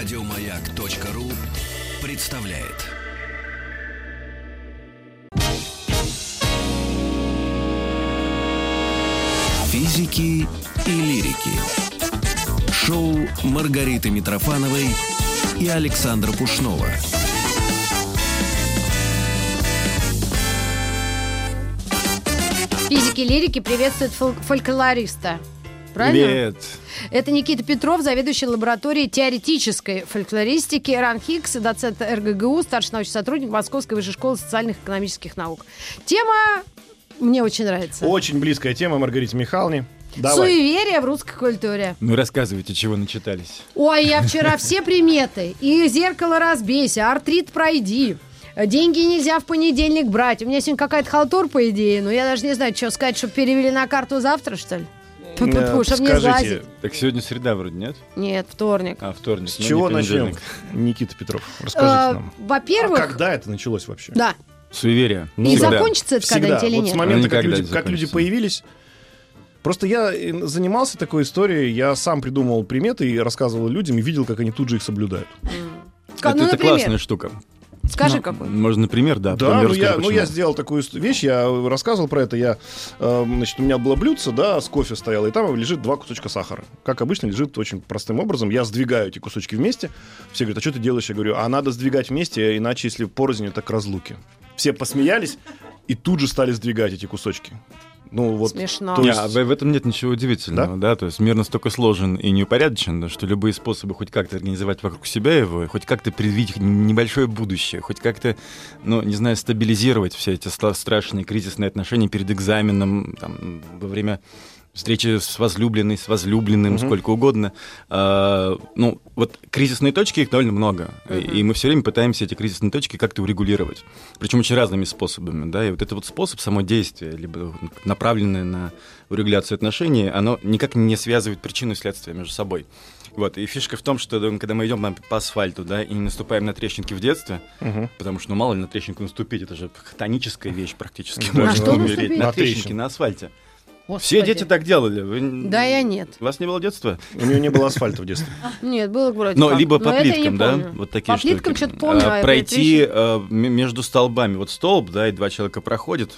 Радиомаяк.ру представляет. Физики и лирики. Шоу Маргариты Митрофановой и Александра Пушнова. Физики лирики приветствуют фол- фольклориста. Правильно? Привет. Это Никита Петров, заведующий лабораторией теоретической фольклористики, Ран Хикс, доцент РГГУ, старший научный сотрудник Московской высшей школы социальных и экономических наук. Тема мне очень нравится. Очень близкая тема Маргарите Михайловне. Давай. Суеверие в русской культуре. Ну рассказывайте, чего начитались. Ой, я вчера все приметы. И зеркало разбейся, артрит пройди. Деньги нельзя в понедельник брать. У меня сегодня какая-то халтур, по идее. Но я даже не знаю, что сказать, чтобы перевели на карту завтра, что ли? Пу-пу-пу, Э, чтоб не скажите. Так сегодня среда вроде, нет? Нет, вторник. А, вторник. С ну, чего не начнем. Никита Петров? Расскажите Э, нам. А Во-первых, когда это началось вообще? да. Суеверие. И Всегда. закончится это Всегда. когда-нибудь или вот нет? с момента, Ну, как люди, как люди появились. Просто я э, занимался такой историей, я сам придумывал приметы и рассказывал людям, и видел, как они тут же их соблюдают. Это, ну, это например, классная штука. Скажи Ну, какой. Можно, например, да. Да, ну расскажу, я, ну я сделал такую вещь, я рассказывал про это, я, э, значит, у меня было блюдце, да, с кофе стояло, и там лежит два кусочка сахара. Как обычно, лежит очень простым образом. Я сдвигаю эти кусочки вместе. Все говорят, а что ты делаешь? Я говорю, а надо сдвигать вместе, иначе, если порознь, это к разлуке. Все посмеялись и тут же стали сдвигать эти кусочки. Ну вот. Смешно. то Не, есть- а в, этом нет ничего удивительного, да? То есть мир настолько сложен и неупорядочен, да, что любые способы хоть как-то организовать вокруг себя его, хоть как-то предвидеть небольшое будущее, хоть как-то, ну, не знаю, стабилизировать все эти стра- страшные кризисные отношения перед экзаменом, там, во время встречи с возлюбленной, с возлюбленным, Мгм. сколько угодно. А, ну, вот кризисные точки, их довольно много. И- И мы все время пытаемся эти кризисные точки как-то урегулировать. Причем очень разными способами, да, и вот этот вот способ, само действие, либо направленное на урегуляцию отношений, оно никак не связывает причину и следствие между собой. Вот, и фишка в том, что да, когда мы идем по асфальту, да, и не наступаем на трещинки в детстве, Мгм. потому что, ну, мало ли на трещинку наступить, это же хтоническая вещь практически. На Можно что умереть. На трещинку. на асфальте. Господи. Все дети так делали. Вы- Да, я нет. У вас не было детства? У нее не было асфальта в детстве. Нет, было вроде Но как. либо по плиткам, да? помню. Вот такие По плиткам штуки. что-то помню, А, а пройти э, между столбами. Вот столб, да, и два человека проходят,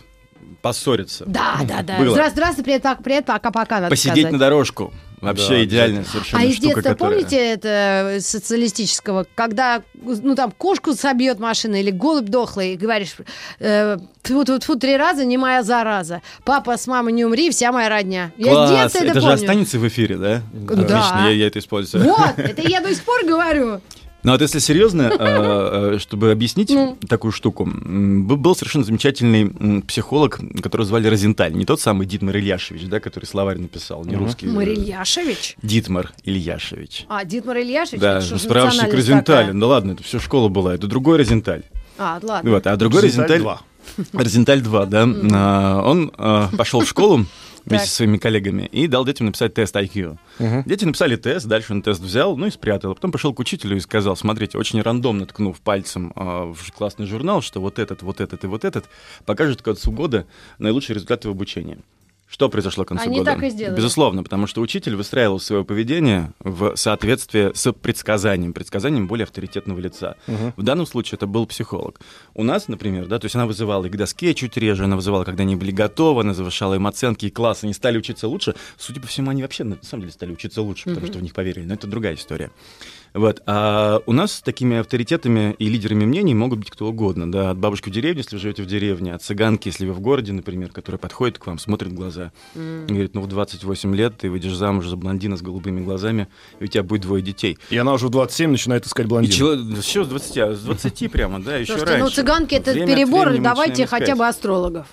поссорятся. Да, да, да. Было. Здравствуй, здравствуй, привет, пока, привет, пока-пока, надо Посидеть сказать. на дорожку. Вообще Да, идеальная совершенно А из штука, детства которая... помните это э, социалистического, когда, ну, там, кошку собьет машина или голубь дохлый, и говоришь, э, тьфу тьфу тьфу три раза, не моя зараза. Папа с мамой не умри, вся моя родня. Я с Класс! детства это, это же помню. останется в эфире, да? Да. Отлично, я, я это использую. Вот, это я до сих пор говорю. Ну вот если серьезно, э, э, чтобы объяснить Ну. такую штуку, был совершенно замечательный психолог, которого звали Розенталь. Не тот самый Дитмар Ильяшевич, да, который словарь написал, не русский. э, Марильяшевич. Дитмар Ильяшевич. А, Дитмар Ильяшевич? Да, справочник Розенталя. Да ладно, это все школа была. Это другой Розенталь. А, ладно. Вот, а другой Розенталь Розенталь... 2. Розенталь 2, да. А, Он а, пошел в школу вместе Так. со своими коллегами и дал детям написать тест IQ. Мгм. Дети написали тест, дальше он тест взял, ну и спрятал. А потом пошел к учителю и сказал, смотрите, очень рандомно ткнув пальцем а, в классный журнал, что вот этот, вот этот и вот этот покажет к концу года наилучшие результаты в обучении. Что произошло к концу Они года? так и сделали. Безусловно, потому что учитель выстраивал свое поведение в соответствии с предсказанием, предсказанием более авторитетного лица. Мгм. В данном случае это был психолог. У нас, например, да, то есть она вызывала их к доске чуть реже, она вызывала, когда они были готовы, она завышала им оценки, и класс, они стали учиться лучше. Судя по всему, они вообще на самом деле стали учиться лучше, потому что в них поверили, но это другая история. Вот. А у нас такими авторитетами и лидерами мнений могут быть кто угодно. Да? От бабушки в деревне, если вы живете в деревне, от цыганки, если вы в городе, например, которая подходит к вам, смотрит в глаза и говорит, ну в 28 лет ты выйдешь замуж за блондина с голубыми глазами, и у тебя будет двое детей. И она уже в 27 начинает искать И блондина. чего, еще с 20, а, с 20 прямо, да, еще Слушайте, раньше. ну цыганки это Время перебор, давайте хотя бы астрологов.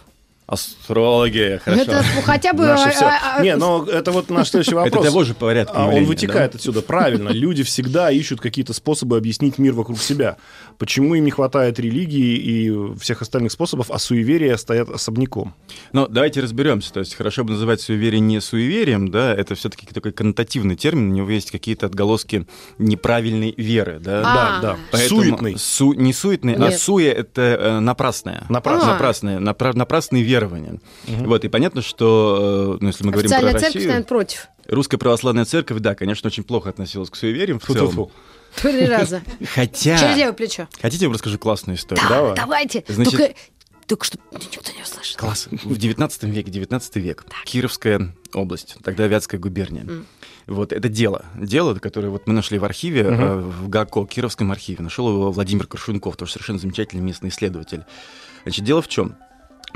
Астрология, хорошо. Это хотя бы... Наше всё. а, а, Не, но это вот наш следующий Это вопрос. того же порядка А он вытекает да? отсюда, правильно. Люди всегда ищут какие-то способы объяснить мир вокруг себя. Почему им не хватает религии и всех остальных способов, а суеверия стоят особняком? Ну, давайте разберемся. То есть хорошо бы называть суеверие не суеверием, да, это все-таки такой коннотативный термин, у него есть какие-то отголоски неправильной веры, да. А. Да, да. Поэтому Суетный. су- не суетный, а суе это э, напрасное. Напрасно. А. Напрасное, напра- напрасные верования. Вот, и понятно, что, э, ну, если мы говорим про Официальная церковь Россию... станет против. Русская православная церковь, да, конечно, очень плохо относилась к суевериям в целом. Фу-фу-фу. Три раза. Хотя... Через левое плечо. Хотите, я вам расскажу классную историю? Да, Давай. давайте. Значит- Только, только что никто не услышал. Класс. В 19 веке, 19 век, Кировская область, тогда Вятская губерния. Вот это дело, дело, которое вот мы нашли в архиве, э, в ГАКО, Кировском архиве. Нашел его Владимир Коршунков, тоже совершенно замечательный местный исследователь. Значит, дело в чем?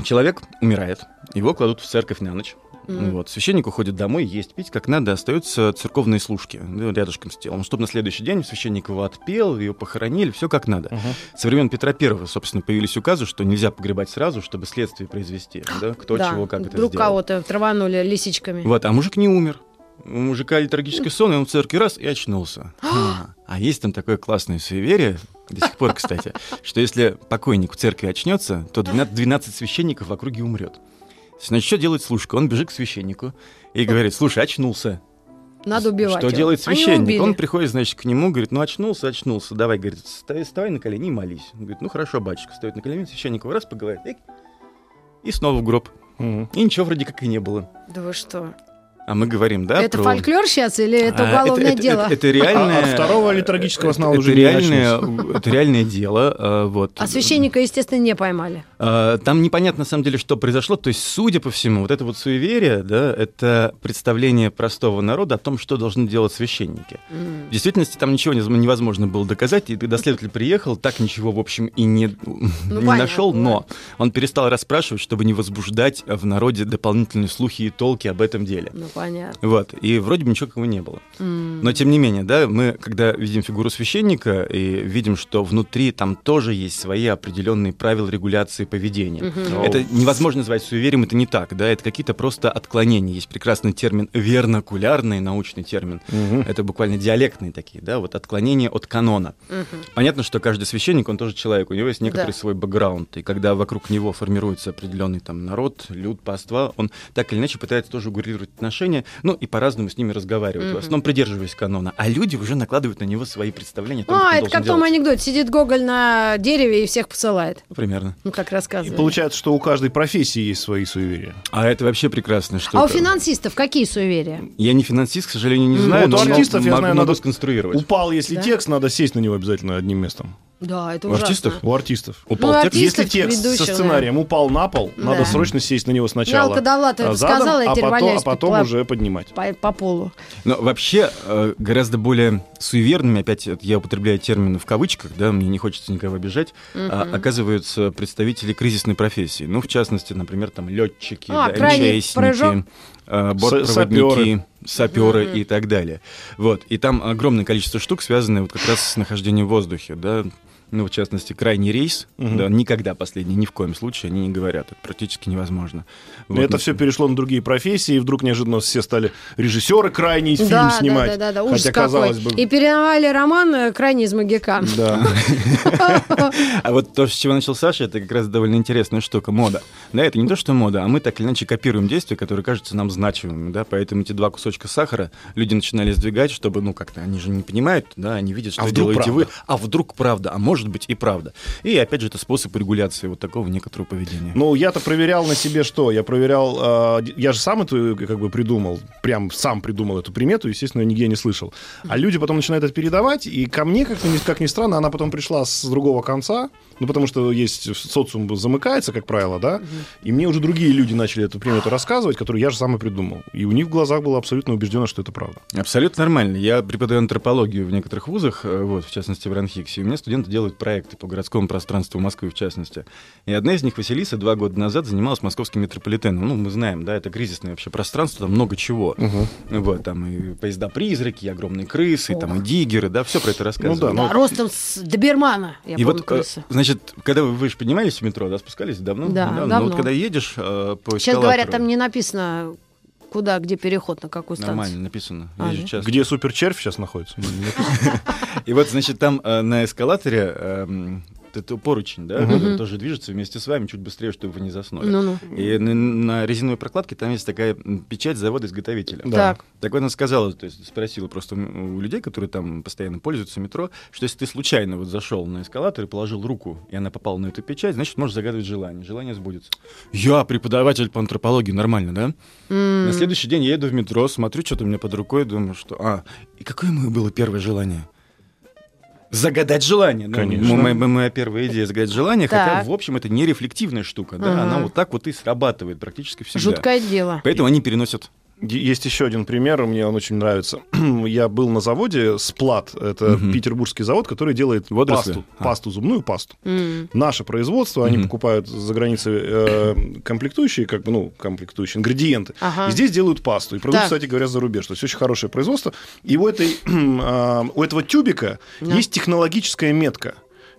Человек умирает, его кладут в церковь на ночь. Вот. Священник уходит домой, есть пить как надо, остаются церковные служки ну, рядышком с телом. Чтобы на следующий день священник его отпел, ее похоронили, все как надо. Со времен Петра Первого, собственно, появились указы, что нельзя погребать сразу, чтобы следствие произвести. Да? Кто Да, чего, как это вдруг сделал. кого-то траванули лисичками. Вот, а мужик не умер. У мужика литургический сон, и он в церкви раз и очнулся. А, а есть там такое классное суеверие, до сих пор, кстати, что если покойник в церкви очнется, то 12, 12 священников в округе умрет. Значит, что делает служка? Он бежит к священнику и говорит, слушай, очнулся. Надо убивать Что его. делает священник? Он приходит, значит, к нему, говорит, ну очнулся, очнулся, давай, говорит, вставай, вставай на колени и молись. Он говорит, ну хорошо, батюшка, встает на колени, священник его раз поговорит, и снова в гроб. Мгм. И ничего вроде как и не было. Да вы что? А мы говорим, да, это про- фольклор сейчас или это А, уголовное это- дело? Это, это А реальное... от второго литургического сна это, уже это не реальное, это реальное дело. э, вот. А священника, естественно, не поймали. Э, Там непонятно, на самом деле, что произошло. То есть, судя по всему, вот это вот суеверие, да, это представление простого народа о том, что должны делать священники. В действительности там ничего не- невозможно было доказать, и когда следователь приехал, так ничего, в общем, и не, не Ну, понятно, нашел, но он перестал расспрашивать, чтобы не возбуждать в народе дополнительные слухи и толки об этом деле. Ну, понятно. Вот, и вроде бы ничего такого не было. М. Но тем не менее, да, мы, когда видим фигуру священника и видим, что внутри там тоже есть свои определенные правила регуляции поведения. Это невозможно назвать суеверием, это не так, да, это какие-то просто отклонения. Есть прекрасный термин вернокулярный, научный термин. Это буквально диалектные такие, да, вот отклонения от канона. Понятно, что каждый священник, он тоже человек, у него есть некоторый Да. свой бэкграунд, и когда вокруг него формируется определенный там народ, люд, паства, он так или иначе пытается тоже урегулировать отношения, ну и по-разному с ними разговаривать, в основном придерживаясь канона, а люди уже накладывают на него свои представления о том, А, это как в том анекдоте. Сидит Гоголь на дереве и всех посылает. Примерно. Ну, как И рассказывали. получается, что у каждой профессии есть свои суеверия. А это вообще прекрасная штука. А у финансистов какие суеверия? Я не финансист, к сожалению, не М. знаю, Вот у артистов, я знаю, могу надо- сконструировать. Упал, если Да? текст, надо сесть на него обязательно одним местом. Да, это У ужасно. артистов? У артистов. Упал Ну, текст. Если текст со ведущих, сценарием упал на пол, Да. надо срочно сесть на него сначала. Ялка Довлатова а, это задом, сказала, я а потом, а потом по- уже поднимать. По, по полу. Но вообще э, гораздо более суеверными, опять я употребляю термины в кавычках, да, мне не хочется никого обижать, а, оказываются представители кризисной профессии. Ну, в частности, например, там летчики, А, да, МЧСники, э, бортпроводники, Саперы. саперы и так далее. Вот. И там огромное количество штук, связанные вот как раз с нахождением в воздухе, да. Ну, в частности, крайний рейс, Мгм. да, никогда последний, ни в коем случае они не говорят. Это практически невозможно. Но Вот. это все перешло на другие профессии, и вдруг неожиданно все стали режиссеры крайний фильм да, снимать. да, да, да, ужас Хотя, какой. казалось бы... И переновали роман э, «Крайний из Магикан». Да. А вот то, с чего начал Саша, это как раз довольно интересная штука, мода. Да, это не то, что мода, а мы так или иначе копируем действия, которые кажутся нам значимыми, да, поэтому эти два кусочка сахара люди начинали сдвигать, чтобы, ну, как-то, они же не понимают, да, они видят, что А делаете вы, а вдруг правда, а может быть и правда. И, опять же, это способ регуляции вот такого некоторого поведения. Ну, я-то проверял на себе что? Я проверял, д- я же сам эту как бы придумал, прям сам придумал эту примету, естественно, нигде не слышал. А люди потом начинают это передавать, и ко мне, как ни, как ни странно, она потом пришла с другого конца, ну, потому что есть социум замыкается, как правило, да, и мне уже другие люди начали эту примету рассказывать, которую я же сам и придумал. И у них в глазах было абсолютно убеждено, что это правда. Абсолютно нормально. Я преподаю антропологию в некоторых вузах, э, вот, в частности, в Ранхиксе. И у меня студенты делают проекты по городскому пространству Москвы, в частности. И одна из них, Василиса, два года назад занималась московским метрополитеном. Ну, мы знаем, да, это кризисное вообще пространство, там много чего. Вот, там и поезда-призраки, и огромные крысы, и там и диггеры, да, все про это рассказывают. да, Да, ростом с Добермана, я И помню, вот, э, крысы. значит, когда вы, вы же поднимались в метро, да, спускались давно? Да, Недавно. Но давно. вот когда едешь э, по Сейчас говорят, там не написано, куда, где переход, на какую станцию. Нормально написано. А, да? часто. Где суперчервь сейчас находится? И вот, значит, там э, на эскалаторе эм, это поручень, да, который тоже движется вместе с вами чуть быстрее, чтобы вы не заснули. Ну-ну. И на, на резиновой прокладке там есть такая печать завода-изготовителя. Да. Так. Так вот она сказала, то есть спросила просто у людей, которые там постоянно пользуются метро, что если ты случайно вот зашел на эскалатор и положил руку, и она попала на эту печать, значит, можешь загадывать желание. Желание сбудется. Я преподаватель по антропологии, нормально, да? На следующий день я еду в метро, смотрю, что-то у меня под рукой, думаю, что... А, и какое мое было первое желание? Загадать желание. Ну, Конечно. моя, моя первая идея загадать желание, хотя, Так. в общем, это не рефлективная штука, да, Ага. она вот так вот и срабатывает практически всегда. Жуткое дело. Поэтому они переносят Есть еще один пример, мне он очень нравится. Я был на заводе Сплат, это Мгм. петербургский завод, который делает Водоросли? пасту, А. пасту, зубную пасту. М. Наше производство, они Мгм. покупают за границей э, комплектующие, как бы, ну, комплектующие, ингредиенты. Ага. И здесь делают пасту. И продают, Так. кстати говоря, за рубеж. То есть очень хорошее производство. И у, этой, а, у этого тюбика Да. есть технологическая метка.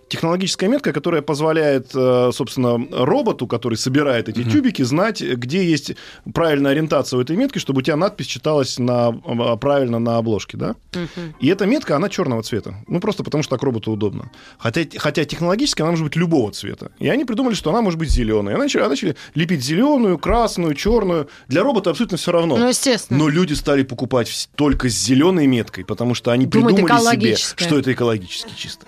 Технологическая метка, которая позволяет, э, собственно, роботу, который собирает эти тюбики, знать, где есть правильная ориентация у этой метки, чтобы у тебя надпись читалась на, а, правильно на обложке, да? Мгм. И эта метка, она черного цвета. Ну, просто потому что так роботу удобно. Хотя, хотя технологически она может быть любого цвета. И они придумали, что она может быть зеленой. И начали, начали лепить зеленую, красную, черную. Для робота абсолютно все равно. Ну, естественно. Но люди стали покупать только с зеленой меткой, потому что они Думают, придумали себе, что это экологически чисто.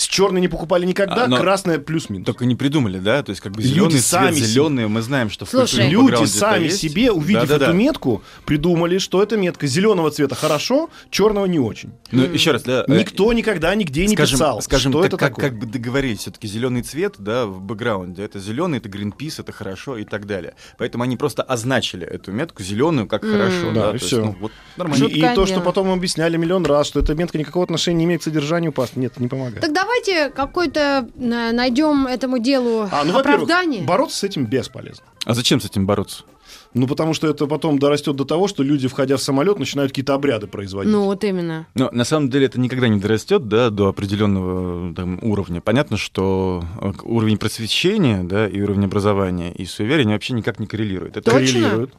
С черной не покупали никогда, А, но- красная плюс-минус. Только не придумали, да? То есть как бы Люди зеленый сами цвет, зеленый, мы знаем, что в Слушай, культурном Люди сами есть. себе, увидев Да-да-да. эту метку, придумали, что эта метка зеленого цвета хорошо, черного не очень. Ну, еще раз, да, э, Никто никогда нигде не скажем, писал, скажем что так, это как, такое. как бы договорились, все-таки зеленый цвет, да, в бэкграунде, это зеленый, это Greenpeace, это хорошо и так далее. Поэтому они просто означили эту метку зеленую как М. хорошо. Да, Да, и то есть, ну, вот нормально. И, и то, что потом объясняли миллион раз, что эта метка никакого отношения не имеет к содержанию пасты. Нет, не помогает. Так давайте какой-то э, найдем этому делу А, ну, оправдание. бороться с этим бесполезно. А зачем с этим бороться? Ну, потому что это потом дорастет до того, что люди, входя в самолет, начинают какие-то обряды производить. Ну, вот именно. Но на самом деле это никогда не дорастет да, до определенного там, уровня. Понятно, что э, уровень просвещения да, и уровень образования и суеверия вообще никак не коррелируют. Это Точно? коррелирует.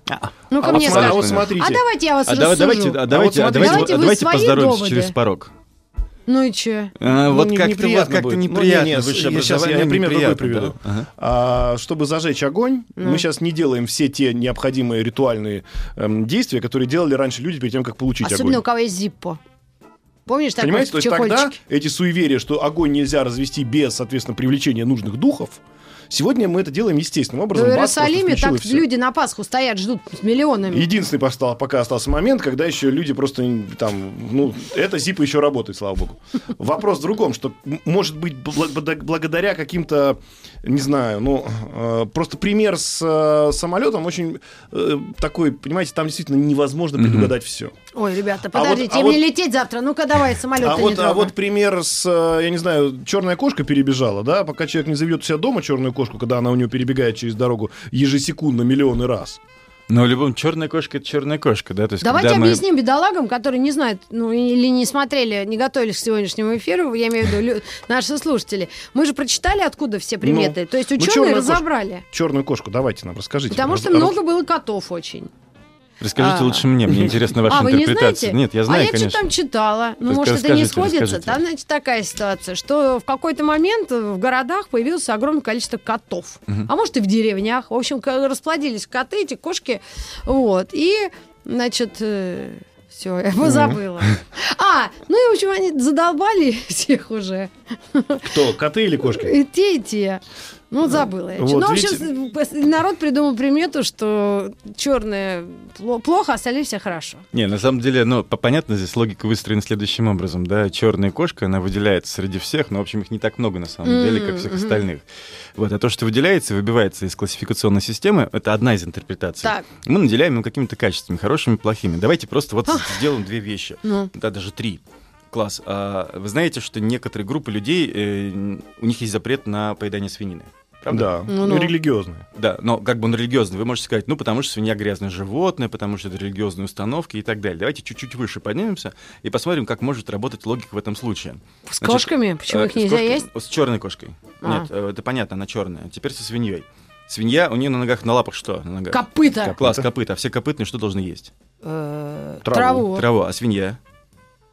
Ну-ка а, мне вот, смотри- а вот смотрите. А давайте я вас А рассужу. давайте, а давайте, вот а смотрите, давайте, давайте вы давайте свои поздороваемся доводы. через порог. Ну и че? А, Ну, вот не- как-то неприятно вот как-то будет. Ну, неприятно. не, не, высшее я щас- я пример другой приведу. да. Ага. А, чтобы зажечь огонь, Ну. мы сейчас не делаем все те необходимые ритуальные эм, действия, которые делали раньше люди перед тем, как получить Особенно у огонь. кого есть зиппо. Помнишь, такой Понимаете, то есть тогда эти суеверия, что огонь нельзя развести без, соответственно, привлечения нужных духов, сегодня мы это делаем естественным В образом. Просто Иерусалиме так люди на Пасху стоят, ждут с миллионами. Единственный постал- пока остался момент, когда еще люди просто там, ну, эта зипа еще работает, слава богу. Вопрос в другом, что, может быть, бл- бл- благодаря каким-то, не знаю, ну, э, просто пример с э, самолетом очень э, такой, понимаете, там действительно невозможно предугадать все. Ой, ребята, А вот- подождите, а вот- не лететь завтра. Ну-ка, давай, самолет А не вот, а вот пример с, э, я не знаю, черная кошка перебежала, да, пока человек не заведет у себя дома черную кошку, когда она у него перебегает через дорогу ежесекундно миллионы раз. Но в любом черная кошка это черная кошка, да? То есть, Давайте мы- объясним бедолагам, которые не знают, ну или не смотрели, не готовились к сегодняшнему эфиру, я имею в виду лю- наши слушатели. Мы же прочитали, откуда все приметы. То есть ну, ученые кошка. разобрали. Черную кошку давайте нам расскажите. Потому Раз- что много было котов очень. Расскажите А. лучше мне, мне интересна ваша а, вы не интерпретация. знаете? Нет, я знаю, а я конечно. что там читала. Ну, может, это не сходится. расскажите. Там, значит, такая ситуация, что в какой-то момент в городах появилось огромное количество котов. А может, и в деревнях. В общем, расплодились коты, эти кошки. Вот. И, значит... все, я позабыла. А, ну и, в общем, они задолбали всех уже. Кто, коты или кошки? И те, и те. Ну, забыла я. Вот, ну, в видите? общем, народ придумал примету, что черное плохо, а остальные все хорошо. Не, на самом деле, ну, по- понятно, здесь логика выстроена следующим образом, да, черная кошка, она выделяется среди всех, но, в общем, их не так много, на самом Мгм, деле, как всех остальных. Вот, а то, что выделяется и выбивается из классификационной системы, это одна из интерпретаций. Так. Мы наделяем его какими-то качествами, хорошими, плохими. Давайте просто вот сделаем две вещи, Ну. да, даже три. Класс. А, вы знаете, что некоторые группы людей, э, у них есть запрет на поедание свинины. Правда? Да, Ну, ну, ну. религиозные. Да, но как бы он религиозный. Вы можете сказать, ну, потому что свинья грязное животное, потому что это религиозные установки и так далее. Давайте чуть-чуть выше поднимемся и посмотрим, как может работать логика в этом случае. С Значит, кошками? Почему Э, их нельзя кошкой- есть? С черной кошкой. А. Нет, э, это понятно, она черная. Теперь со свиньей. Свинья, у нее на ногах, на лапах что? На ногах? Копыта. Класс, копыта. А все копытные что должны есть? Э, Траву. Траву. Траву. А свинья?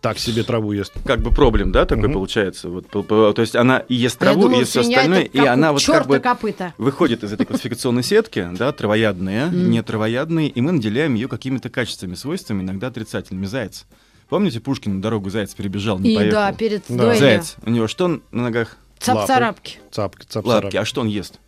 Так себе траву ест. Как бы проблем, да, такой Мгм. получается. Вот, по- по- то есть она и ест А траву, думала, и ест все остальное, и она вот как бы копыта. выходит из этой классификационной сетки, да, травоядные, не травоядные, и мы наделяем ее какими-то качествами, свойствами, иногда отрицательными. Заяц. Помните, Пушкин на дорогу заяц перебежал, не И поехал? да, перед Да. Заяц. У него что на ногах? Цап-царапки. Цапки, цап Лапки. А что он ест?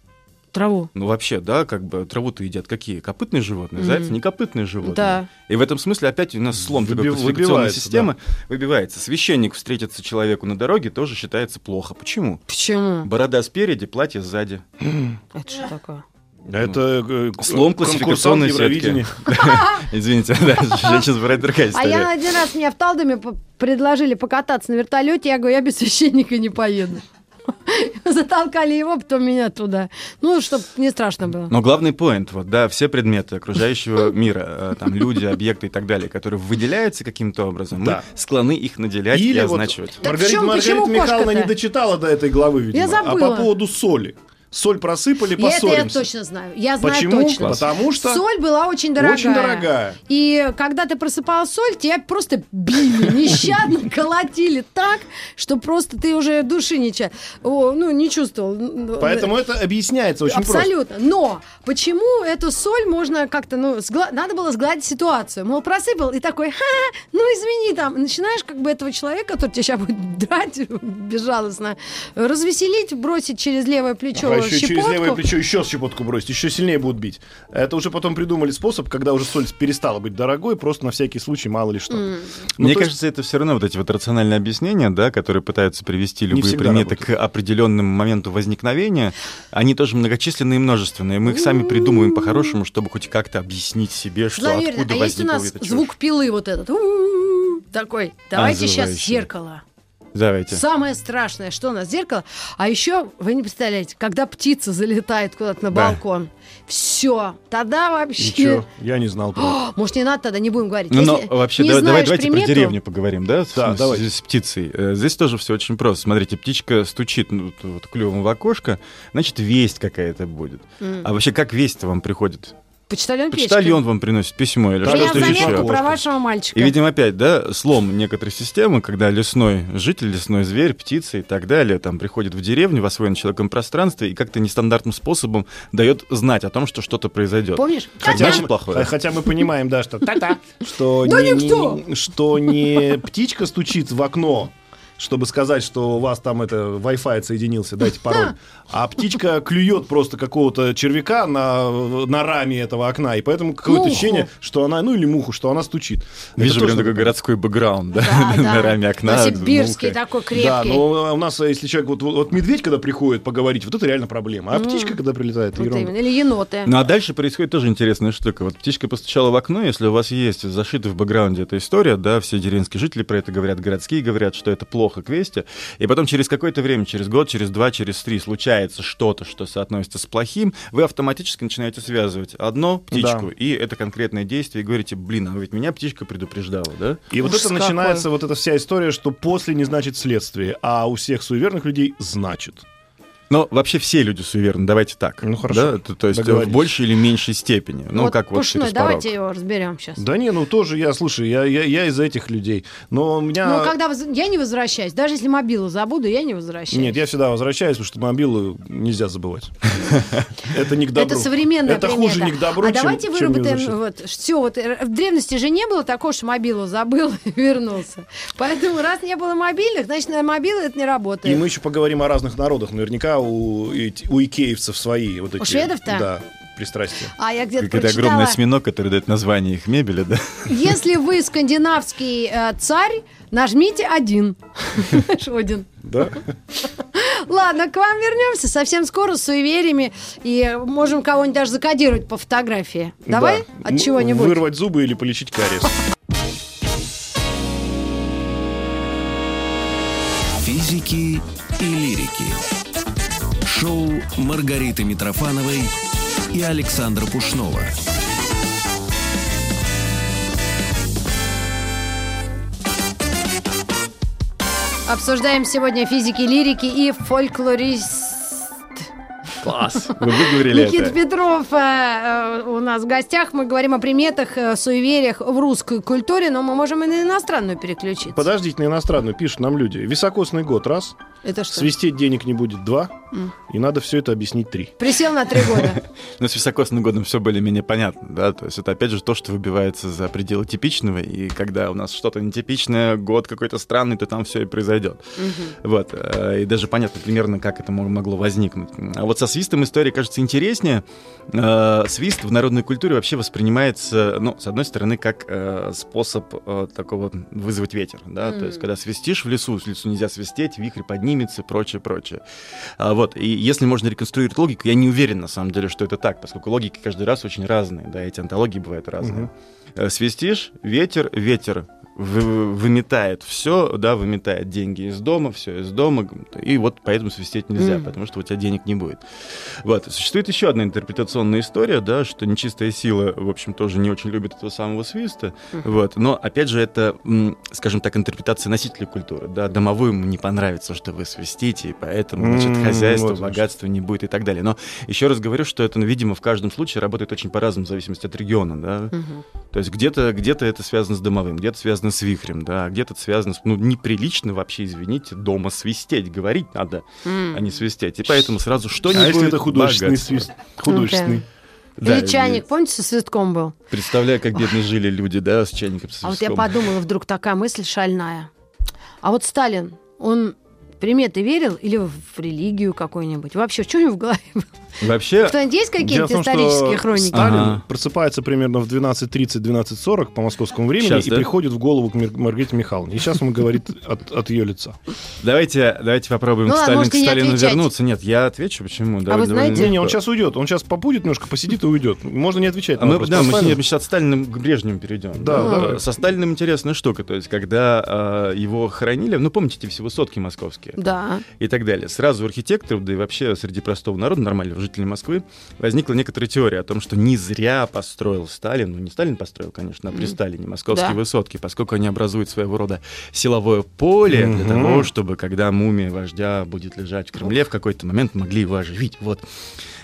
Траву. Ну, вообще, да, как бы траву-то едят какие? Копытные животные, зайцы не копытные животные. Да. И в этом смысле опять у нас слом такой Выби- классификационной выбивается, системы выбивается. Священник встретится человеку на дороге тоже считается плохо. Почему? Почему? Борода спереди, платье сзади. Это что такое? Это э, Слом классификационной сетки. Извините, да, сейчас бывает другая А я история. один раз мне в Талдоме предложили покататься на вертолете, я говорю, я без священника не поеду. Затолкали его, потом меня туда. Ну, чтобы не страшно было. Но главный поинт, вот, да, все предметы окружающего мира, э, там, люди, объекты и так далее, которые выделяются каким-то образом, Да. мы склонны их наделять и Или вот означивать. Маргарита, Михайловна не дочитала до этой главы, видимо. Я А забыла. по поводу соли. Соль просыпали, И это я поссоримся. точно знаю. Я знаю Почему? точно. Потому что Соль была очень дорогая. очень дорогая. И когда ты просыпала соль, тебя просто били, нещадно колотили так, что просто ты уже души не, ча- о, ну, не чувствовал. Поэтому это объясняется очень просто. Абсолютно. Но почему эту соль можно как-то, ну, сгла- надо было сгладить ситуацию. Мол, просыпал и такой, ха, ну извини, там, начинаешь как бы этого человека, который тебя сейчас будет драть безжалостно, развеселить, бросить через левое плечо А еще через щепотку. левое плечо еще щепотку бросить, еще сильнее будут бить. Это уже потом придумали способ, когда уже соль перестала быть дорогой, просто на всякий случай, мало ли что. Ну, Мне то есть- кажется, это все равно вот эти вот рациональные объяснения, да, которые пытаются привести любые предметы работают. к определенному моменту возникновения, они тоже многочисленные и множественные. Мы их сами придумываем по-хорошему, чтобы хоть как-то объяснить себе, что Заверено. откуда А есть у возникла нас чушь. звук пилы вот этот. Такой. Давайте сейчас зеркало. Давайте. Самое страшное, что у нас зеркало. А еще, вы не представляете, когда птица залетает куда-то на Да. балкон. Все. Тогда вообще... чё? Я не знал про. О, Может, не надо тогда, не будем говорить. Ну, но Если вообще, давай, давай- давайте примету, про деревню поговорим, да? Да, в давайте. связи с птицей. Э, Здесь тоже все очень просто. Смотрите, птичка стучит ну, вот, клювом в окошко, значит, весть какая-то будет. М. А вообще, как весть вам приходит? Почтальон. Почтальон вам приносит письмо или что-то заметку еще? про вашего мальчика. И, видимо, опять, да, слом некоторой системы, когда лесной житель, лесной зверь, птица и так далее, там, приходит в деревню в освоенном человеком пространстве и как-то нестандартным способом дает знать о том, что что-то произойдет. Помнишь? Хотя, очень плохое. Хотя мы понимаем, да, что та-та, что Да не- никто! не- что не птичка стучит в окно, чтобы сказать, что у вас там это Wi-Fi отсоединился, дайте пароль. А птичка клюет просто какого-то червяка на, на раме этого окна, и поэтому какое-то Муху. ощущение, что она, ну или муху, что она стучит. Вижу прям такой городской бэкграунд, да, на раме окна. Новосибирский мухой. такой крепкий. Да, но у нас, если человек, вот, вот, медведь, когда приходит поговорить, вот это реально проблема. А птичка, когда прилетает, это ерунда. Или еноты. Ну а дальше происходит тоже интересная штука. Вот птичка постучала в окно, если у вас есть зашита в бэкграунде эта история, да, все деревенские жители про это говорят, городские говорят, что это плохо к вести, и потом через какое-то время, через год, через два, через три случается что-то, что соотносится с плохим, вы автоматически начинаете связывать одно птичку Да. и это конкретное действие, и говорите, блин, а ведь меня птичка предупреждала, да? И вот Ужас это какой. начинается вот эта вся история, что после не значит следствие, а у всех суеверных людей значит. Но вообще все люди суеверны, давайте так. Ну, хорошо. Да? То, то есть э, в большей или меньшей степени. Ну, вот как вот Пушной, через порог. давайте его разберем сейчас. Да не, ну тоже я, слушай, я, я, я из этих людей. Но у меня... Ну, когда воз- я не возвращаюсь, даже если мобилу забуду, я не возвращаюсь. Нет, я всегда возвращаюсь, потому что мобилу нельзя забывать. Это не к добру. Это современная Это хуже не к добру, А давайте выработаем вот все. Вот э, в древности же не было такого, что мобилу забыл и вернулся. Поэтому раз не было мобильных, значит на мобилы это не И работает. мы еще поговорим о разных народах. Наверняка у, у икеевцев свои вот эти... шведов-то? Да, пристрастия. А я где-то Как это прочитала, огромный осьминог, который дает название их мебели, да? если вы скандинавский э, царь, нажмите один. Один. Да? Ладно, к вам вернемся совсем скоро с суевериями и можем кого-нибудь даже закодировать по фотографии. Давай Да. от чего-нибудь. Вырвать зубы или полечить кариес. Физики и лирики. Шоу Маргариты Митрофановой и Александра Пушнова. Обсуждаем сегодня физики, лирики и фольклорист. Класс! Вы выговорили Никита это. Петров э, э, у нас в гостях. Мы говорим о приметах, э, суевериях в русской культуре, но мы можем и на иностранную переключиться. Подождите, на иностранную пишут нам люди. Високосный год, раз. Это что? Свистеть денег не будет, два. М. И надо все это объяснить, три. Присел на три года. Но с високосным годом все более-менее понятно, да, то есть это опять же то, что выбивается за пределы типичного, и когда у нас что-то нетипичное, год какой-то странный, то там все и произойдет. Вот, э, и даже понятно примерно, как это мо- могло возникнуть. А вот со свистом история кажется интереснее. Э, Свист в народной культуре вообще воспринимается, ну, с одной стороны, как э, способ э, такого вызвать ветер, да, то есть когда свистишь в лесу, в лесу нельзя свистеть, вихрь поднимется, прочее, прочее. А, вот, и если можно реконструировать логику, я не уверен на самом деле, что это так, поскольку логики каждый раз очень разные, да, эти антологии бывают разные. Э, Свистишь, ветер, ветер вы- выметает все, да, выметает деньги из дома, все из дома, и вот поэтому свистеть нельзя, Мгм. потому что у тебя денег не будет. Вот. Существует еще одна интерпретационная история, да, что нечистая сила, в общем, тоже не очень любит этого самого свиста, вот. Но, опять же, это, скажем так, интерпретация носителя культуры, да, домовой ему не понравится, что вы свистите, и поэтому, значит, хозяйство, вот значит. богатства не будет и так далее. Но еще раз говорю, что это, ну, видимо, в каждом случае работает очень по-разному, в зависимости от региона, да. Мгм. То есть где-то где это связано с домовым, где-то связано с вихрем, да, а где-то связано с... Ну, неприлично вообще, извините, дома свистеть, говорить надо, М. а не свистеть. И поэтому сразу что-нибудь... А если это художественный свист? Художественный. Да, Или чайник, и помните, со свистком был? Представляю, как бедно жили люди, да, с чайником, с А вот я свистком. подумала, вдруг такая мысль шальная. А вот Сталин, он приметы верил или в религию какую-нибудь? Вообще, что у него в голове было? Вообще, Кто-нибудь есть какие-то исторические хроники? Сталин Ага. просыпается примерно в 12.30-12.40 по московскому времени Щас, и да? приходит в голову к Мар- Маргарите Михайловне. И сейчас он говорит от, от ее лица. давайте, давайте попробуем Ну к, можете к не Сталину отвечать. вернуться. Нет, я отвечу, почему. вы Довольно- знаете- довольно Не, не, он сейчас уйдет. Он сейчас побудет немножко, посидит и уйдет. Можно не отвечать А мы, вопрос. да, мы сейчас от Сталина к Брежневу перейдем. Да, Э, давай. Со Сталиным интересная штука. То есть, когда э, его хоронили, ну, помните эти все высотки московские? Да. и так далее. Сразу у архитекторов, да и вообще среди простого народа, нормального жителей Москвы, возникла некоторая теория о том, что не зря построил Сталин, ну не Сталин построил, конечно, а при. Сталине московские Да. высотки, поскольку они образуют своего рода силовое поле для Мгм. того, чтобы когда мумия вождя будет лежать в Кремле, в какой-то момент могли его оживить. Вот.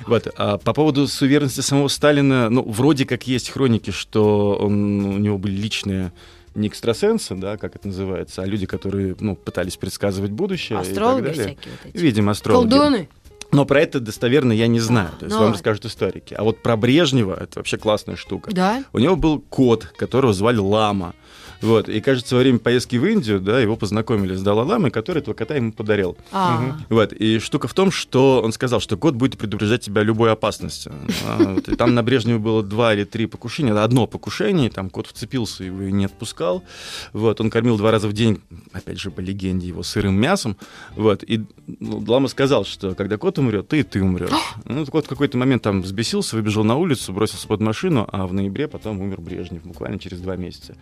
Вот. А по поводу суверенности самого Сталина, ну, вроде как есть хроники, что он, у него были личные не экстрасенсы, да, как это называется, а люди, которые, ну, пытались предсказывать будущее и так Астрологи далее. всякие вот эти. Видимо, астрологи. Колдуны. Но про это достоверно я не знаю. То есть ну вам расскажут историки. А вот про Брежнева это вообще классная штука. Да. У него был кот, которого звали Лама. Вот. И, кажется, во время поездки в Индию, да, его познакомили с Далай-Ламой, который этого кота ему подарил. А. Вот. И штука в том, что он сказал, что кот будет предупреждать тебя о любой опасности. А, вот. И там на Брежневе было два или три покушения. Одно покушение, там кот вцепился, его и не отпускал. Вот. Он кормил два раза в день, опять же, по легенде, его сырым мясом. Вот. И ну, Лама сказал, что когда кот умрет, ты и ты умрешь. ну, кот в какой-то момент там взбесился, выбежал на улицу, бросился под машину, а в ноябре потом умер Брежнев, буквально через два месяца.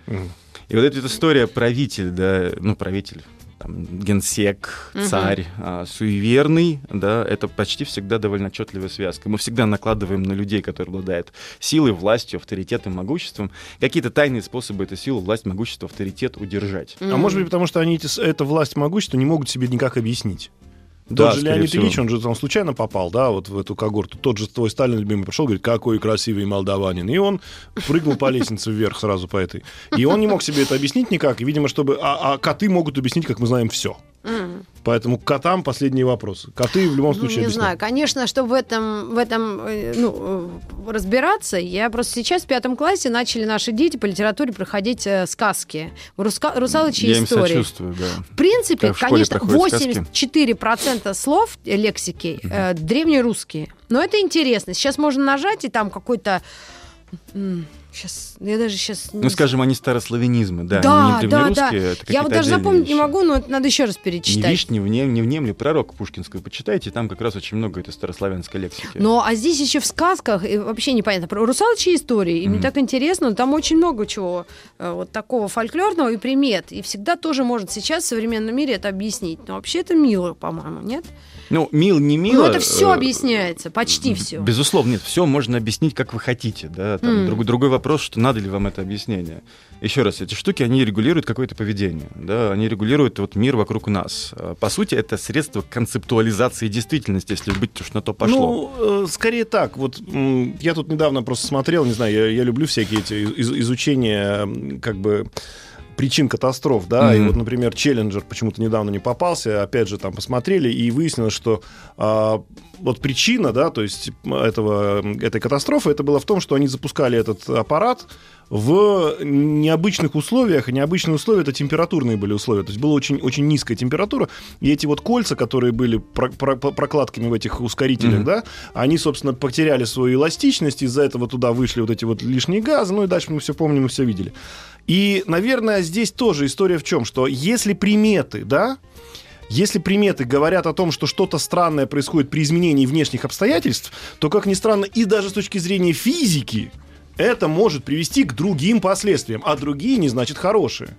И вот эта вот история правитель, да, ну, правитель, там, генсек, царь, а, суеверный, да, это почти всегда довольно отчетливая связка. Мы всегда накладываем на людей, которые обладают силой, властью, авторитетом, могуществом, какие-то тайные способы эту силу, власть, могущество, авторитет удержать. А может быть, потому что они эти, эта власть могущества не могут себе никак объяснить. Да, Тот же Леонид всего. Ильич, он же там случайно попал, да, вот в эту когорту. Тот же твой Сталин любимый пришел, говорит, какой красивый молдаванин. И он прыгнул по лестнице вверх сразу по этой. И он не мог себе это объяснить никак. И, видимо, чтобы... А, а коты могут объяснить, как мы знаем, все. Поэтому к котам последние вопросы. Коты в любом Ну, случае не объясняют. знаю, конечно, чтобы в этом, в этом э, ну, э, разбираться, я просто сейчас в пятом классе начали наши дети по литературе проходить э, сказки, руска- русалочьи Я им истории. сочувствую, да. В принципе, в конечно, проходят сказки. 84% слов э, лексики э, древнерусские. Но это интересно. Сейчас можно нажать, и там какой-то... Сейчас, я даже сейчас... Ну, скажем, они старославянизмы, да, Да, не да, да. это Я вот даже запомнить не вещи. могу, но это надо еще раз Не перечитать. вишь, не внем, не внемли, пророк Пушкинского почитайте, там как раз очень много этой старославянской лексики. Ну, а здесь еще в сказках и вообще непонятно. Про русалочьи истории, и мне Мгм. так интересно, там очень много чего э, вот такого фольклорного и примет. И всегда тоже может сейчас в современном мире это объяснить. Но вообще это мило, по-моему, нет? Ну, мил, не мило. Ну, это все э, объясняется, почти все. Безусловно, нет, все можно объяснить, как вы хотите. Да? Там М. другой, другой вопрос, что надо ли вам это объяснение. Еще раз, эти штуки, они регулируют какое-то поведение. Да? Они регулируют вот мир вокруг нас. А, По сути, это средство концептуализации действительности, если быть уж на то пошло. Ну, э, скорее так. Вот я тут недавно просто смотрел, не знаю, я, я люблю всякие эти из- изучения, как бы причин катастроф, да, и Мгм. вот, например, Челленджер почему-то недавно не попался, опять же, там посмотрели, и выяснилось, что а, вот причина, да, то есть этого, этой катастрофы, это было в том, что они запускали этот аппарат в необычных условиях, необычные условия это температурные были условия, то есть была очень, очень низкая температура, и эти вот кольца, которые были про- про- прокладками в этих ускорителях, Мгм. да, они, собственно, потеряли свою эластичность, из-за этого туда вышли вот эти вот лишние газы, ну и дальше мы все помним, мы все видели. И, наверное, здесь тоже история в чем, что если приметы, да, если приметы говорят о том, что что-то странное происходит при изменении внешних обстоятельств, то, как ни странно, и даже с точки зрения физики, это может привести к другим последствиям, а другие не значит хорошие.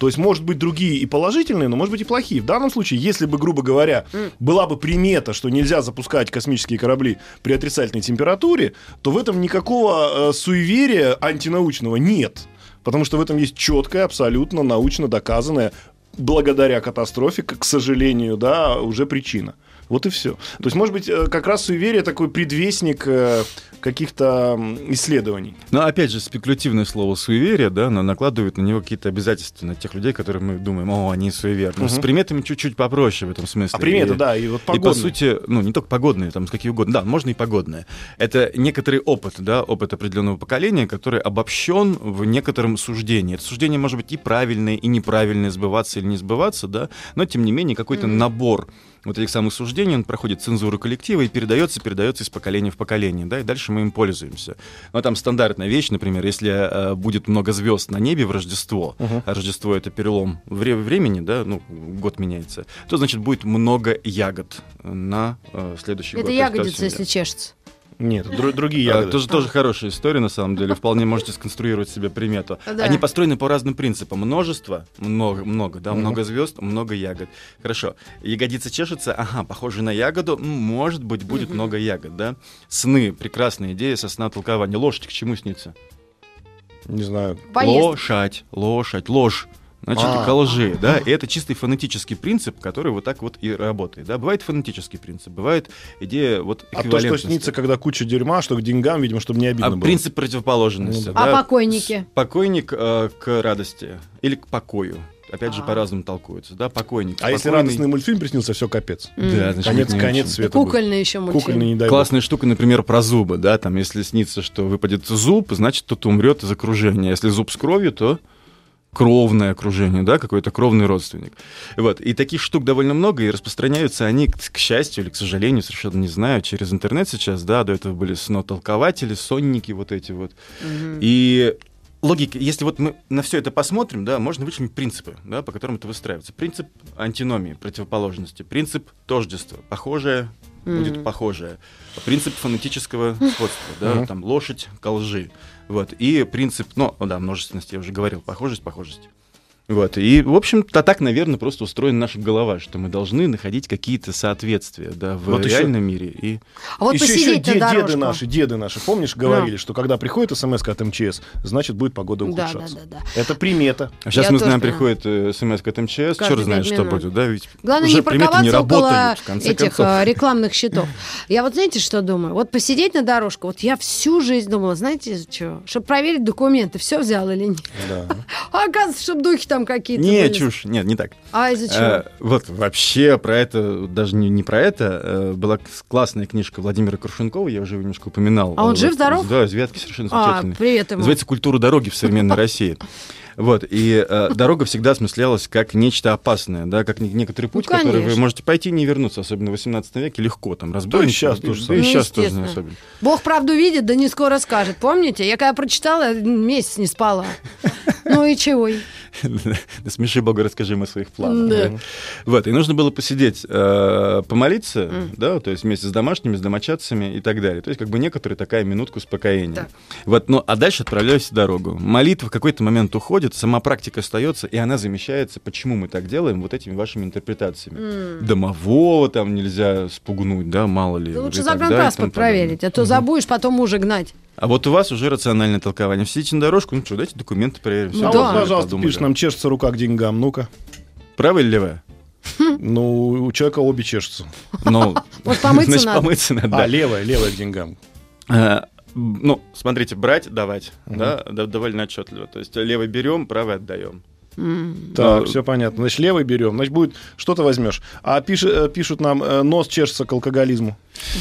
То есть, может быть, другие и положительные, но может быть и плохие. В данном случае, если бы, грубо говоря, была бы примета, что нельзя запускать космические корабли при отрицательной температуре, то в этом никакого э, суеверия антинаучного нет. Потому что в этом есть четкая, абсолютно научно доказанная, благодаря катастрофе, к к сожалению, да, уже причина. Вот и все. То есть, может быть, э, как раз суеверие такой предвестник э, каких-то исследований. Но опять же, спекулятивное слово суеверие, да, оно накладывает на него какие-то обязательства на тех людей, которые мы думаем, о, они суеверны. С Мгм. приметами чуть-чуть попроще в этом смысле. А приметы, И- да, и вот И погодные. по сути, ну, не только погодные, там, с какие угодно. Да, можно и погодные. Это некоторый опыт, да, опыт определенного поколения, который обобщен в некотором суждении. Это суждение может быть и правильное, и неправильное, сбываться или не сбываться, да, но, тем не менее, какой-то Мгм. набор вот этих самых суждений, он проходит цензуру коллектива и передается, передается из поколения в поколение, да, и дальше мы им пользуемся. Ну, там стандартная вещь, например, если э, будет много звезд на небе в Рождество, Мгм. а Рождество это перелом вре- времени, да, ну, год меняется, то, значит, будет много ягод на э, следующий год. Это То есть, ягодица, если чешется. Нет, дру- другие а, ягоды. Тоже, тоже хорошая история, на самом деле. Вполне можете сконструировать себе примету. Да. Они построены по разным принципам. Множество, много, много, да, много звезд, много ягод. Хорошо. Ягодица чешется, ага, похоже на ягоду, может быть, будет много ягод, да. Сны, прекрасная идея со сна толкования. Лошадь к чему снится? Не знаю. Поездка. Лошадь, лошадь, ложь. Значит, А. к лжи, да, и это чистый фонетический принцип, который вот так вот и работает, да. Бывает фонетический принцип, бывает идея вот А то, что снится, когда куча дерьма, что к деньгам, видимо, чтобы не обидно А было. принцип противоположности. Ну А да. покойники? Покойник э, к радости или к покою. Опять же, А. по-разному толкуется, да, покойник. А если радостный мультфильм приснился, все капец. Да, значит, Конец, не конец света. будет. Кукольный еще мультфильм. Кукольный, не дай бог. Классная штука, например, про зубы, да, там, если снится, что выпадет зуб, значит, кто-то умрет из окружения. Если зуб с кровью, то кровное окружение, да, какой-то кровный родственник. Вот. И таких штук довольно много, и распространяются они, к счастью или к сожалению, совершенно не знаю, через интернет сейчас, да, до этого были снотолкователи, сонники вот эти вот. Мгм. И логика, если вот мы на все это посмотрим, да, можно вычленить принципы, да, по которым это выстраивается. Принцип антиномии, противоположности, принцип тождества, похожее будет Мгм. похожее, принцип фонетического сходства, да, Мгм. там лошадь ко лжи, вот, и принцип, ну, да, множественности, я уже говорил, похожесть, похожесть. Вот. И, в общем-то, так, наверное, просто устроена наша голова, что мы должны находить какие-то соответствия да, в Вот еще- реальном мире. И А вот еще, еще посидеть на де- дорожку. деды наши, деды наши, помнишь, говорили, что когда приходит смс от МЧС, значит будет погода Да, да, ухудшаться. да, да. Это примета. А сейчас Я мы знаем, понимаю. приходит смс от МЧС, Каждые черт знает, что минут. будет, да, ведь Главное уже не приметы парковаться не около работают, в конце этих концов. а, рекламных щитов. Я вот знаете, что думаю? Вот посидеть на дорожку, вот я всю жизнь думала, знаете, что? Чтобы проверить документы, все взял или нет. Да. А оказывается, чтобы духи там какие-то Не, были. чушь, нет, не так. А из-за чего? Э, вот вообще про это, даже не, не про это, э, была классная книжка Владимира Крушенкова, я уже его немножко упоминал. А он Вот, жив-здоров? Да, из Вятки совершенно а, замечательный. привет ему. Называется «Культура дороги в современной России». Вот, и э, дорога всегда осмыслялась как нечто опасное, да, как не- некоторый путь, который вы Ну, можете пойти и не вернуться, особенно в 18 веке, легко, там, разбойники. да, тоже да и Ну, сейчас тоже не особенно. Бог правду видит, да не скоро скажет. Помните? Я когда прочитала, месяц не спала. Ну и чего? Смеши Бога, расскажи им о своих планах. Да. да. Вот, и нужно было посидеть, э, помолиться, да, то есть вместе с домашними, с домочадцами и так далее. То есть как бы некоторая такая минутка успокоения. Так. Вот, ну, а дальше отправляюсь в дорогу. Молитва в какой-то момент уходит, сама практика остается, и она замещается, почему мы так делаем, вот этими вашими интерпретациями. Домового там нельзя спугнуть, да, мало ли. И лучше загранпаспорт проверить, а то забудешь потом мужа гнать. А вот у вас уже рациональное толкование. Все идите на дорожку, ну что, дайте документы проверим. Всё, Ну а да. вот, пожалуйста, подумали. пишет, нам чешется рука к деньгам. Ну-ка. Правая или левая? Ну, у человека обе чешутся. Ну, помыться значит, надо? помыться надо, А, да. левая, левая к деньгам. Э, Ну, смотрите, брать, давать, да, да, довольно отчетливо. То есть левый берем, правый отдаем. Так, все понятно. Значит, левый берем. Значит, будет что-то возьмешь. А э, пишут нам, э, нос чешется к алкоголизму.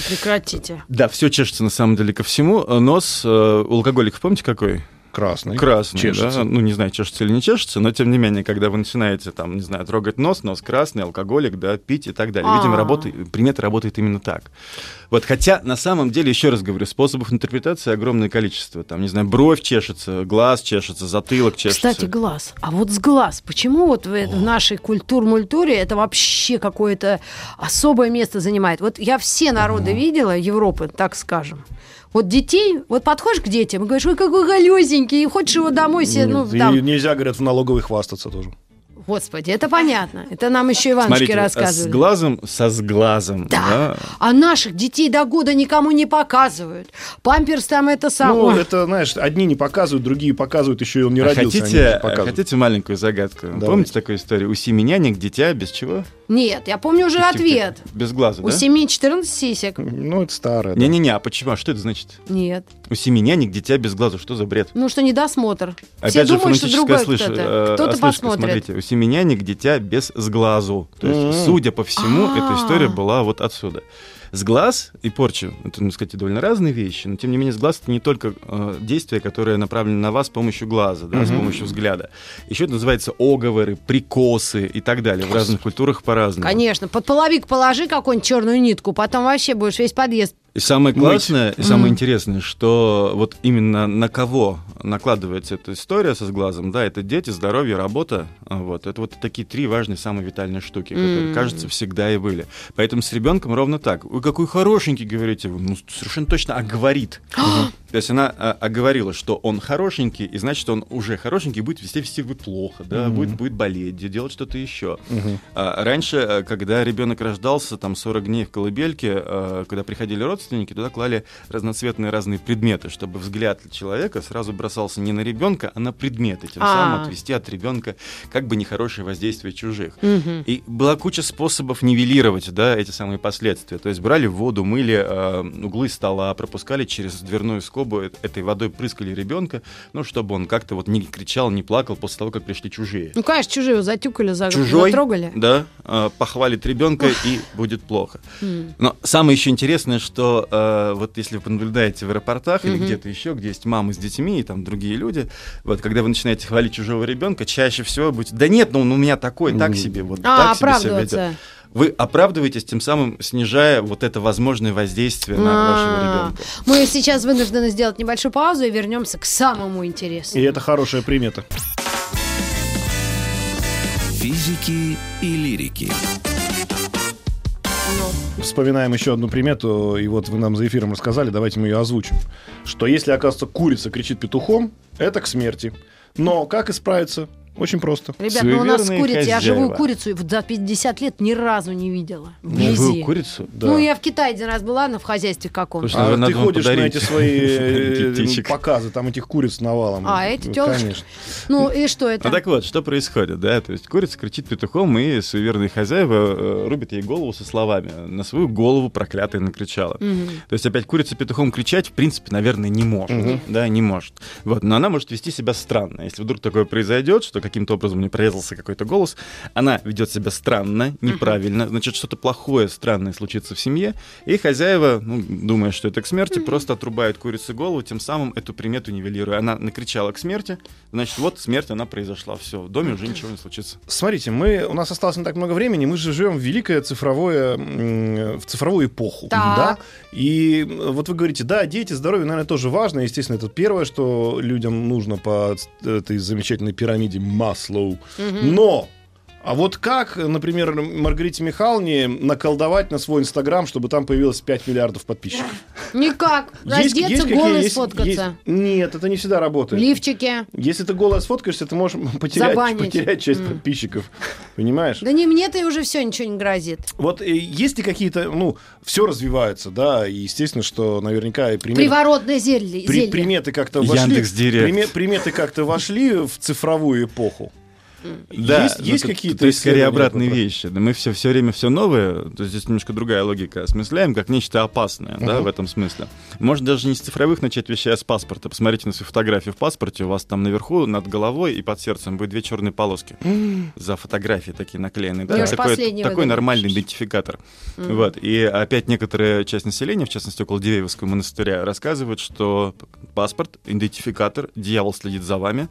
Прекратите. Да, все чешется на самом деле ко всему. Э, Нос у алкоголиков, помните какой? Красный. Красный, Чешется. да? Ну, не знаю, чешется или не чешется, но тем не менее, когда вы начинаете, там, не знаю, трогать нос, нос красный, алкоголик, да, пить и так далее. Видимо, А. работает, примета работает именно так. Вот, хотя, на самом деле, еще раз говорю, способов интерпретации огромное количество. Там, не знаю, бровь чешется, глаз чешется, затылок чешется. Кстати, глаз. А вот с глаз. Почему вот в, в нашей культур-мультуре это вообще какое-то особое место занимает? Вот я все народы видела, Европы, так скажем. Вот детей, вот подходишь к детям и говоришь, ой, какой голезенький, и хочешь его домой себе, ну, И там. нельзя, говорят, в налоговой хвастаться тоже. Господи, это понятно. Это нам еще Иванушки Смотрите, а с глазом со сглазом. Да. А наших детей до года никому не показывают. Памперс там это Ну, самое. это, знаешь, одни не показывают, другие показывают, еще и он не А родился. хотите, хотите маленькую загадку? Давайте. Помните такую историю? У семи нянек дитя без чего? Нет, я помню уже Типа, ответ. Без глаза, У да? семьи 14 сисек. Ну, это старое. да. Не-не-не, а почему? А что это значит? Нет. У семи нянек дитя без глаза. Что за бред? Ну что, недосмотр. Опять Все же, думают, что другой слыш- кто-то. э, Кто-то ослышка, посмотрит. Смотрите, у семи нянек дитя без сглазу. То есть, М. судя по всему, эта А. история была вот отсюда. Сглаз и порча — это, ну, сказать, довольно разные вещи, но, тем не менее, сглаз — это не только э, действие, которое направлено на вас с помощью глаза, да, с помощью взгляда. Еще это называется оговоры, прикосы и так далее. В разных культурах по-разному. Конечно. Под половик положи какую-нибудь черную нитку, потом вообще будешь весь подъезд. И самое Мыть. классное, и самое интересное, что вот именно на кого накладывается эта история со сглазом, да, это дети, здоровье, работа, а, вот, это вот такие три важные, самые витальные штуки, которые, М. кажется, всегда и были. Поэтому с ребенком ровно так. Вы какой хорошенький, говорите, вы, ну, совершенно точно, а говорит. То есть она а, оговорила, что он хорошенький, и значит, он уже хорошенький, будет вести вести будет плохо, да, будет, будет болеть, де- делать что-то еще. А, раньше, а, когда ребенок рождался, там 40 дней в колыбельке, а, когда приходили родственники, туда клали разноцветные разные предметы, чтобы взгляд человека сразу бросался не на ребенка, а на предметы, тем А. самым отвести от ребенка как бы нехорошее воздействие чужих. И была куча способов нивелировать да, эти самые последствия. То есть брали воду, мыли э, углы стола, пропускали через дверную скобу, этой водой прыскали ребенка, ну, чтобы он как-то вот не кричал, не плакал после того, как пришли чужие. Ну, конечно, чужие его затюкали, за... Чужой, затрогали. да, э, похвалит ребенка и будет плохо. Но самое еще интересное, что э, вот если вы понаблюдаете в аэропортах или где-то еще, где есть мамы с детьми и там другие люди, вот когда вы начинаете хвалить чужого ребенка, чаще всего будете, да нет, ну он у меня такой, так себе, вот А, так себе себя ведет. Вы оправдываетесь, тем самым снижая вот это возможное воздействие на вашего А, ребенка. Мы сейчас вынуждены сделать небольшую паузу и вернемся к самому И интересному. это хорошая примета. Физики и лирики. Вспоминаем еще одну примету, и вот вы нам за эфиром рассказали, давайте мы ее озвучим. Что если, оказывается, курица кричит петухом, это к смерти. Но как исправиться? Очень просто. Ребят, ну у нас курицей, я живую курицу за 50 лет ни разу не видела. Ну, Вблизи. Живую курицу? Да. Ну, я в Китае один раз была, на в хозяйстве каком-то. А ты ходишь на подарить эти свои э, показы, там этих куриц навалом. А, эти? Конечно. Ну, и что это? Ну так вот, что происходит, да? То есть курица кричит петухом, и суеверные хозяева э, рубят ей голову со словами. На свою голову проклятая накричала. То есть опять курица петухом кричать, в принципе, наверное, не может. Да, не может. Вот, но она может вести себя странно. Если вдруг такое произойдет, что каким-то образом не прорезался какой-то голос, она ведет себя странно, неправильно, значит, что-то плохое, странное случится в семье, и хозяева, ну, думая, что это к смерти, просто отрубают курице голову, тем самым эту примету нивелируя. Она накричала к смерти, значит, вот смерть, она произошла, все, в доме уже ничего не случится. Смотрите, мы, у нас осталось не так много времени, мы же живем в великое цифровое, в цифровую эпоху. Так. Да? И вот вы говорите, да, дети, здоровье, наверное, тоже важно. Естественно, это первое, что людям нужно по этой замечательной пирамиде Маслоу. Но а вот как, например, Маргарите Михайловне наколдовать на свой Инстаграм, чтобы там появилось 5 миллиардов подписчиков? Никак. Раздеться, голый есть- сфоткаться. есть- Нет, это не всегда работает. Лифчики. Если ты голая сфоткаешься, ты можешь потерять, Забанить. потерять часть подписчиков. Понимаешь? Да не мне-то и уже все ничего не грозит. Вот э, есть ли какие-то, ну, все развивается, да, и естественно, что наверняка и приметы, Приворотное зелье. при- приметы как-то вошли, Яндекс.Директ. приме- приметы как-то вошли в цифровую эпоху. Да, есть, ну, есть то- какие-то То есть скорее обратные про- вещи. Да мы все, все время все новое, то есть здесь немножко другая логика осмысляем, как нечто опасное, да, Мгм. в этом смысле. Можно даже не с цифровых начать вещей, а с паспорта. Посмотрите на свою фотографию в паспорте, у вас там наверху, над головой и под сердцем будет две черные полоски. За фотографии такие наклеенные. Да? Я уж Такой, такой нормальный идентификатор. Вот. И опять некоторая часть населения, в частности около Дивеевского монастыря, рассказывают, что паспорт, идентификатор, дьявол следит за вами,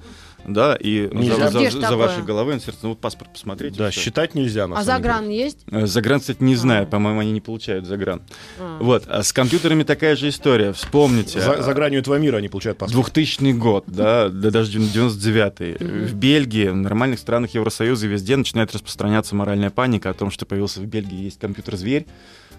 да, и Нельзя. за, за- за вашей головой, на сердце, ну вот паспорт посмотрите. Да, всё. считать нельзя, на А самом деле. загран есть? Э, Загран, кстати, не знаю, А. по-моему, они не получают загран. А. Вот, а с компьютерами такая же история, вспомните. За, за гранью этого мира они получают паспорт. 2000 год, да, да даже 99-й. В Бельгии, в нормальных странах Евросоюза везде начинает распространяться моральная паника о том, что появился в Бельгии есть компьютер-зверь,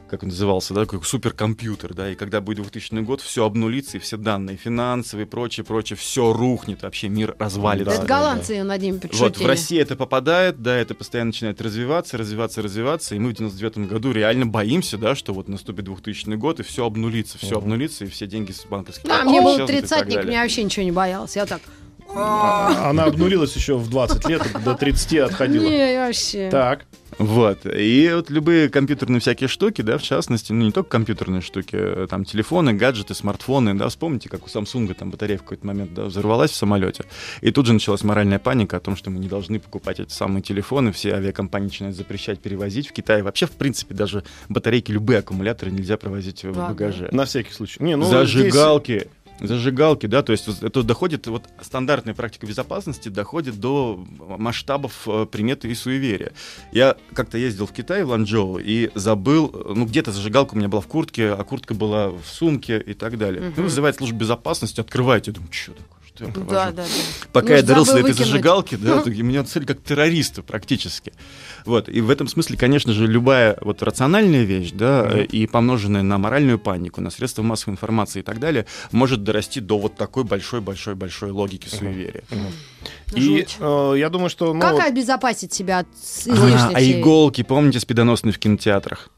как он назывался, да, как суперкомпьютер, да, и когда будет 2000 год, все обнулится, и все данные финансовые, прочее, прочее, все рухнет, вообще мир развалится. это голландцы над ним Вот, подшутили. в России это попадает, да, это постоянно начинает развиваться, развиваться, развиваться, и мы в 99 году реально боимся, да, что вот наступит 2000 год, и все обнулится, все обнулится, и все деньги с банковских Да, мне был тридцатник, меня вообще ничего не боялся. Я так... А, Она обнулилась еще в 20 лет, до 30 отходила. Не, вообще. Так. Вот. И вот любые компьютерные всякие штуки, да, в частности, ну не только компьютерные штуки, э, там телефоны, гаджеты, смартфоны, да, вспомните, как у Samsung там батарея в какой-то момент да, взорвалась в самолете. И тут же началась моральная паника о том, что мы не должны покупать эти самые телефоны, все авиакомпании начинают запрещать перевозить в Китае. Вообще, в принципе, даже батарейки, любые аккумуляторы нельзя провозить в багаже. На всякий случай. Не, ну, здесь- Зажигалки. Да, то есть это доходит, вот стандартная практика безопасности доходит до масштабов э, приметы и суеверия. Я как-то ездил в Китай, в Ланчжоу, и забыл, э, ну где-то зажигалка у меня была в куртке, а куртка была в сумке и так далее. Мгм. Ну, вызывает службу безопасности, открываете, думаю, что такое, что я провожу? Да, да, да. Пока я Ну, дорос до забыл этой выкинуть. зажигалки, да, то меня цель как террориста практически. Вот. И в этом смысле, конечно же, любая вот рациональная вещь, да, Мгм. э, и помноженная на моральную панику, на средства массовой информации и так далее, может дорасти до вот такой большой-большой-большой логики суеверия. И Жуть. э, я думаю, что... ну, Как вот- обезопасить себя от А, излишней а всей- иголки, помните, спидоносные в кинотеатрах?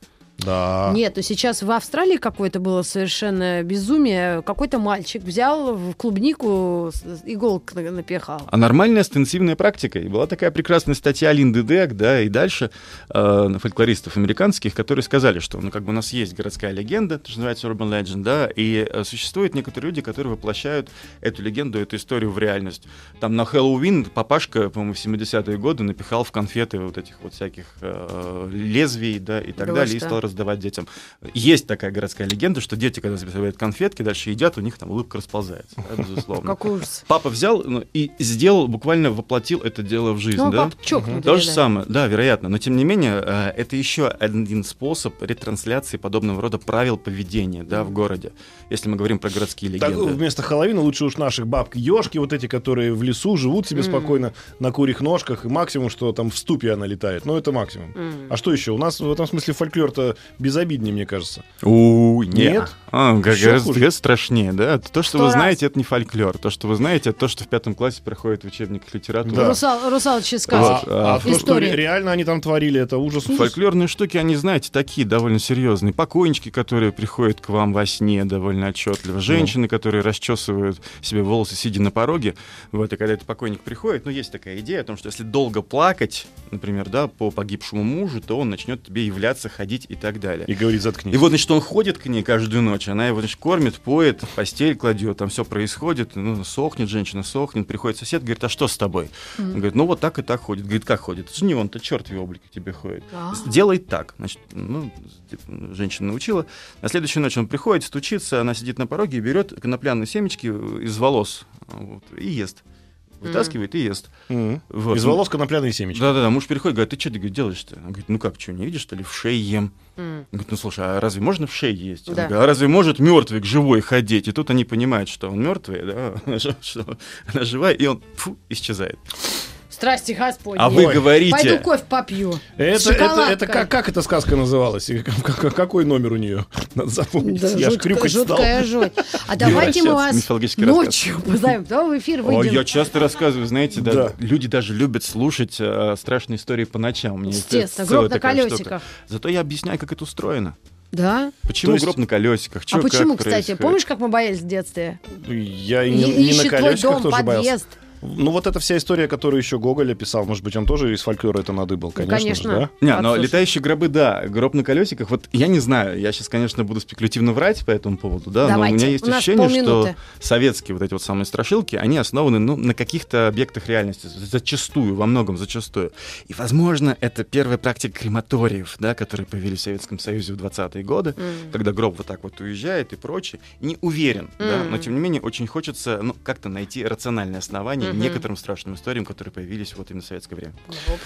Да. Нет, то сейчас в Австралии какое-то было совершенно безумие. Какой-то мальчик взял в клубнику иголок на- напихал. А нормальная стенсивная практика. И была такая прекрасная статья Линды Дек, да, и дальше э, фольклористов американских, которые сказали, что ну, как бы у нас есть городская легенда, то, что называется urban legend, да, и э, существуют некоторые люди, которые воплощают эту легенду, эту историю в реальность. Там на Хэллоуин папашка, по-моему, в 70-е годы напихал в конфеты вот этих вот всяких э, лезвий, да, и так вы далее, и что? стал раздавать детям. Есть такая городская легенда, что дети, когда забирают конфетки, дальше едят, у них там улыбка расползается, да, безусловно. Какой ужас. Папа взял ну, и сделал, буквально воплотил это дело в жизнь, Ну, да? чокнутый, То же да. самое, да, вероятно. Но тем не менее, э, это еще один способ ретрансляции подобного рода правил поведения, да, в городе. Если мы говорим про городские Так, легенды. вместо Хэллоуина лучше уж наших бабок ешки, вот эти, которые в лесу живут себе М. спокойно на курьих ножках, и максимум, что там в ступе она летает. Ну, это максимум. М. А что еще? У нас в этом смысле фольклор-то безобиднее, мне кажется. У, нет. Нет? А, как две страшнее, да. То, что Сто вы раз. знаете, это не фольклор. То, что вы знаете, это то, что в пятом классе проходит в учебниках литературы. Да. Русал, русалочьи А, сказки. а а то, что реально они там творили, это ужас. ужас. Фольклорные штуки, они, знаете, такие довольно серьезные. Покойнички, которые приходят к вам во сне довольно отчетливо. Женщины, которые расчесывают себе волосы, сидя на пороге. Вот, и когда этот покойник приходит, ну, есть такая идея о том, что если долго плакать, например, да, по погибшему мужу, то он начнет тебе являться, ходить и так далее. И говорит, заткнись. И вот, значит, он ходит к ней каждую ночь, она его, значит, кормит, поет, постель кладет, там все происходит, ну, сохнет женщина, сохнет, приходит сосед, говорит, а что с тобой? Он говорит, ну, вот так и так ходит. Говорит, как ходит? Это же не он-то, черт в облике тебе ходит. А. Сделай так. Значит, ну, женщина научила. На следующую ночь он приходит, стучится, она сидит на пороге и берет конопляные семечки из волос вот, и ест. Вытаскивает и ест. Мгм. Вот. Из волос конопляные семечки. Да-да-да, муж переходит, говорит, ты что делаешь-то? Он говорит, ну как, что, не видишь, что ли, в шее ем? Он говорит, ну слушай, а разве можно в шее есть? Он Да. говорит, а разве может мертвый живой ходить? И тут они понимают, что он мертвый, да, что она живая, и он фу, исчезает. Страсти Господи. А вы Ой. говорите... Пойду кофе попью. Это, это, это как, как эта сказка называлась? И какой номер у нее? Надо запомнить. Да, Я ж жуткая, хрюкать стал. жуткая жуть. А давайте мы вас ночью позовем. Давай в эфир Ой, выйдем. я часто рассказываю, знаете, да, Да. люди даже любят слушать э, страшные истории по ночам. Естественно, гроб на колесиках. Зато я объясняю, как это устроено. Да? Почему есть- гроб на колесиках? Чё, а почему, кстати? происходит? Помнишь, как мы боялись в детстве? Я и не, И- не на ищет твой колесиках дом, тоже боялся. Ну, вот эта вся история, которую еще Гоголь описал, может быть, он тоже из фольклора это надыбал, конечно, конечно. же, да? Не, но летающие гробы, да, гроб на колесиках, вот я не знаю, я сейчас, конечно, буду спекулятивно врать по этому поводу, да, но Давайте, у меня есть у ощущение, что советские вот эти вот самые страшилки, они основаны, ну, на каких-то объектах реальности, зачастую, во многом зачастую. И, возможно, это первая практика крематориев, да, которые появились в Советском Союзе в 20-е годы, когда гроб вот так вот уезжает и прочее. Не уверен, да, но, тем не менее, очень хочется, ну, как-то найти рациональное основание некоторым страшным историям, которые появились вот именно в советское время.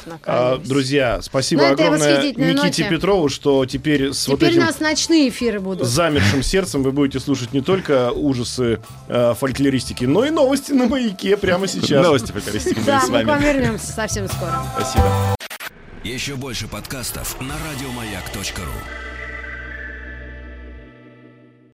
На А, друзья, спасибо этой огромное Никите ноте. Петрову, что теперь с вот Теперь этим у нас ночные эфиры будут. замершим сердцем вы будете слушать не только ужасы э, фольклористики, но и новости на маяке прямо сейчас. Новости фольклористики были Да, с мы к вам вернемся совсем скоро. Спасибо. Еще больше подкастов на радиомаяк.ру.